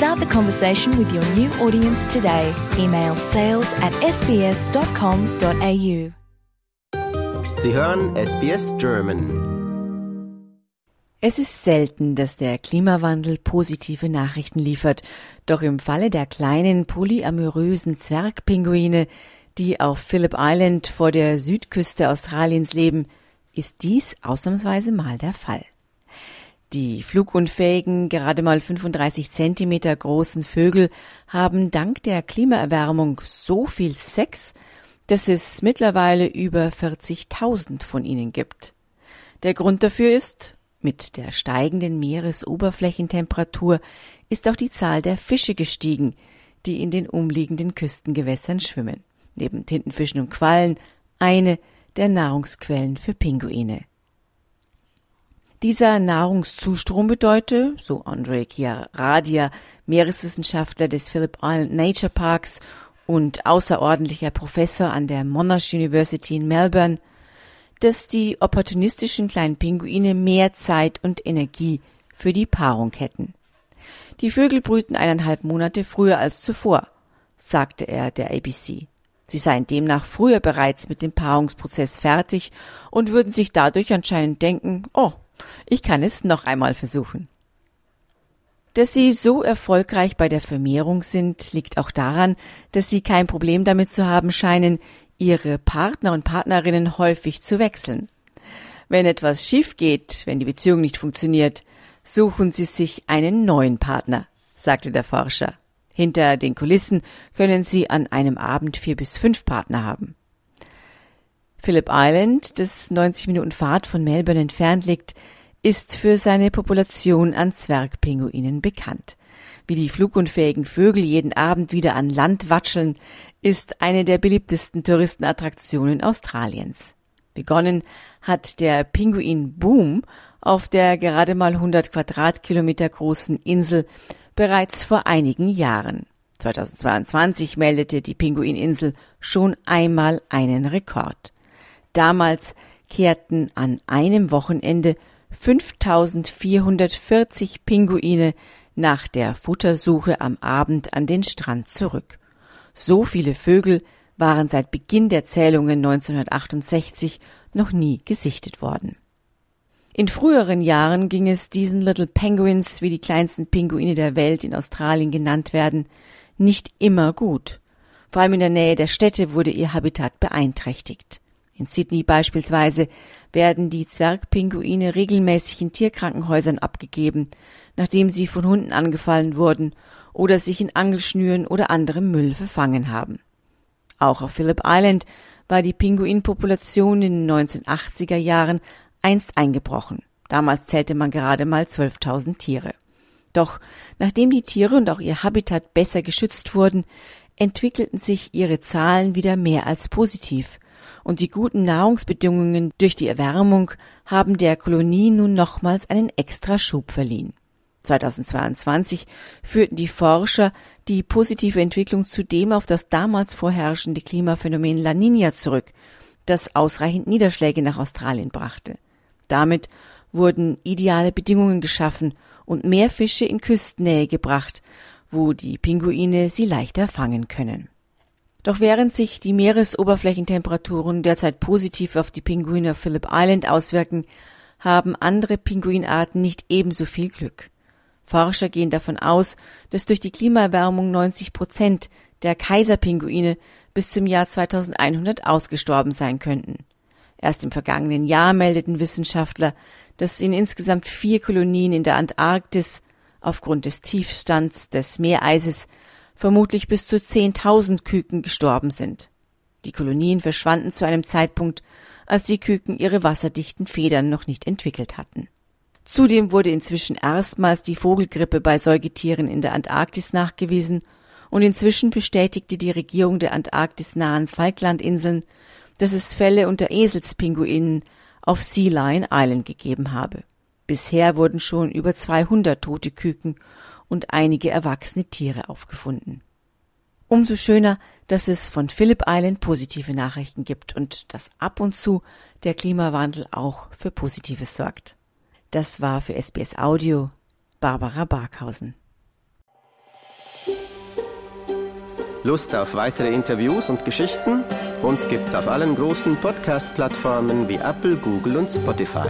Start the conversation with your new audience today. Email sales at sbs.com.au. Sie hören SBS German. Es ist selten, dass der Klimawandel positive Nachrichten liefert, doch im Falle der kleinen polyamorösen Zwergpinguine, die auf Phillip Island vor der Südküste Australiens leben, ist dies ausnahmsweise mal der Fall. Die flugunfähigen, gerade mal 35 Zentimeter großen Vögel haben dank der Klimaerwärmung so viel Sex, dass es mittlerweile über 40.000 von ihnen gibt. Der Grund dafür ist, mit der steigenden Meeresoberflächentemperatur ist auch die Zahl der Fische gestiegen, die in den umliegenden Küstengewässern schwimmen. Neben Tintenfischen und Quallen eine der Nahrungsquellen für Pinguine. Dieser Nahrungszustrom bedeute, so Andre Chiaradia, Meereswissenschaftler des Phillip Island Nature Parks und außerordentlicher Professor an der Monash University in Melbourne, dass die opportunistischen kleinen Pinguine mehr Zeit und Energie für die Paarung hätten. Die Vögel brüten eineinhalb Monate früher als zuvor, sagte er der ABC. Sie seien demnach früher bereits mit dem Paarungsprozess fertig und würden sich dadurch anscheinend denken, oh, ich kann es noch einmal versuchen. Dass sie so erfolgreich bei der Vermehrung sind, liegt auch daran, dass sie kein Problem damit zu haben scheinen, ihre Partner und Partnerinnen häufig zu wechseln. Wenn etwas schief geht, wenn die Beziehung nicht funktioniert, suchen sie sich einen neuen Partner, sagte der Forscher. Hinter den Kulissen können sie an einem Abend vier bis fünf Partner haben. Phillip Island, das 90 Minuten Fahrt von Melbourne entfernt liegt, ist für seine Population an Zwergpinguinen bekannt. Wie die flugunfähigen Vögel jeden Abend wieder an Land watscheln, ist eine der beliebtesten Touristenattraktionen Australiens. Begonnen hat der Pinguin-Boom auf der gerade mal 100 Quadratkilometer großen Insel bereits vor einigen Jahren. 2022 meldete die Pinguininsel schon einmal einen Rekord. Damals kehrten an einem Wochenende 5440 Pinguine nach der Futtersuche am Abend an den Strand zurück. So viele Vögel waren seit Beginn der Zählungen 1968 noch nie gesichtet worden. In früheren Jahren ging es diesen Little Penguins, wie die kleinsten Pinguine der Welt in Australien genannt werden, nicht immer gut. Vor allem in der Nähe der Städte wurde ihr Habitat beeinträchtigt. In Sydney beispielsweise werden die Zwergpinguine regelmäßig in Tierkrankenhäusern abgegeben, nachdem sie von Hunden angefallen wurden oder sich in Angelschnüren oder anderem Müll verfangen haben. Auch auf Phillip Island war die Pinguinpopulation in den 1980er Jahren einst eingebrochen. Damals zählte man gerade mal 12.000 Tiere. Doch nachdem die Tiere und auch ihr Habitat besser geschützt wurden, entwickelten sich ihre Zahlen wieder mehr als positiv und die guten Nahrungsbedingungen durch die Erwärmung haben der Kolonie nun nochmals einen extra Schub verliehen. 2022 führten die Forscher die positive Entwicklung zudem auf das damals vorherrschende Klimaphänomen La Nina zurück, das ausreichend Niederschläge nach Australien brachte. Damit wurden ideale Bedingungen geschaffen und mehr Fische in Küstennähe gebracht, wo die Pinguine sie leichter fangen können. Doch während sich die Meeresoberflächentemperaturen derzeit positiv auf die Pinguine auf Phillip Island auswirken, haben andere Pinguinarten nicht ebenso viel Glück. Forscher gehen davon aus, dass durch die Klimaerwärmung 90 Prozent der Kaiserpinguine bis zum Jahr 2100 ausgestorben sein könnten. Erst im vergangenen Jahr meldeten Wissenschaftler, dass in insgesamt vier Kolonien in der Antarktis aufgrund des Tiefstands des Meereises vermutlich bis zu 10.000 Küken gestorben sind. Die Kolonien verschwanden zu einem Zeitpunkt, als die Küken ihre wasserdichten Federn noch nicht entwickelt hatten. Zudem wurde inzwischen erstmals die Vogelgrippe bei Säugetieren in der Antarktis nachgewiesen und inzwischen bestätigte die Regierung der antarktisnahen Falklandinseln, dass es Fälle unter Eselspinguinen auf Sea Lion Island gegeben habe. Bisher wurden schon über 200 tote Küken und einige erwachsene Tiere aufgefunden. Umso schöner, dass es von Phillip Island positive Nachrichten gibt und dass ab und zu der Klimawandel auch für Positives sorgt. Das war für SBS Audio Barbara Barkhausen. Lust auf weitere Interviews und Geschichten? Uns gibt's auf allen großen Podcast-Plattformen wie Apple, Google und Spotify.